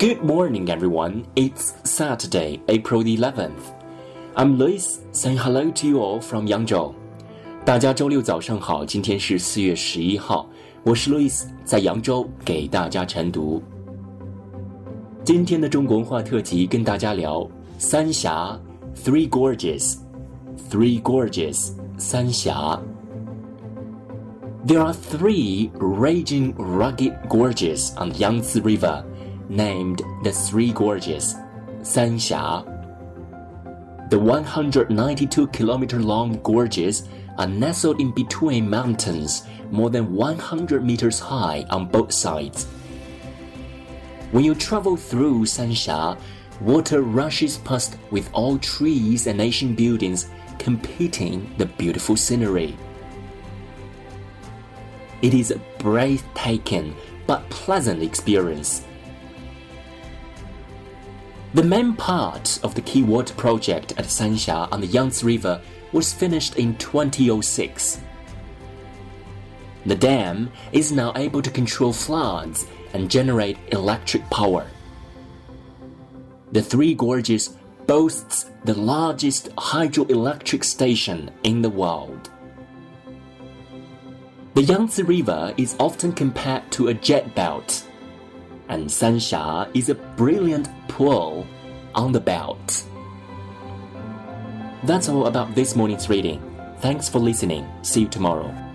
Good morning, everyone. It's Saturday, April the 11th. I'm Lewis saying hello to you all from Yangzhou. 大家周六早上好，今天是四月十一号，我是 Lewis，在扬州给大家晨读。今天的中国文化特辑跟大家聊三峡 （Three Gorges）。Three There are three raging, rugged gorges on the Yangtze River named the Three Gorges, Sanxia. The 192 kilometer long gorges are nestled in between mountains more than 100 meters high on both sides. When you travel through Sanxia, water rushes past with all trees and ancient buildings competing the beautiful scenery. It is a breathtaking but pleasant experience. The main part of the Key Water project at Sanxia on the Yangtze River was finished in 2006. The dam is now able to control floods and generate electric power. The Three Gorges boasts the largest hydroelectric station in the world. The Yangtze River is often compared to a jet belt, and Sanxia is a brilliant pool on the belt. That's all about this morning's reading. Thanks for listening. See you tomorrow.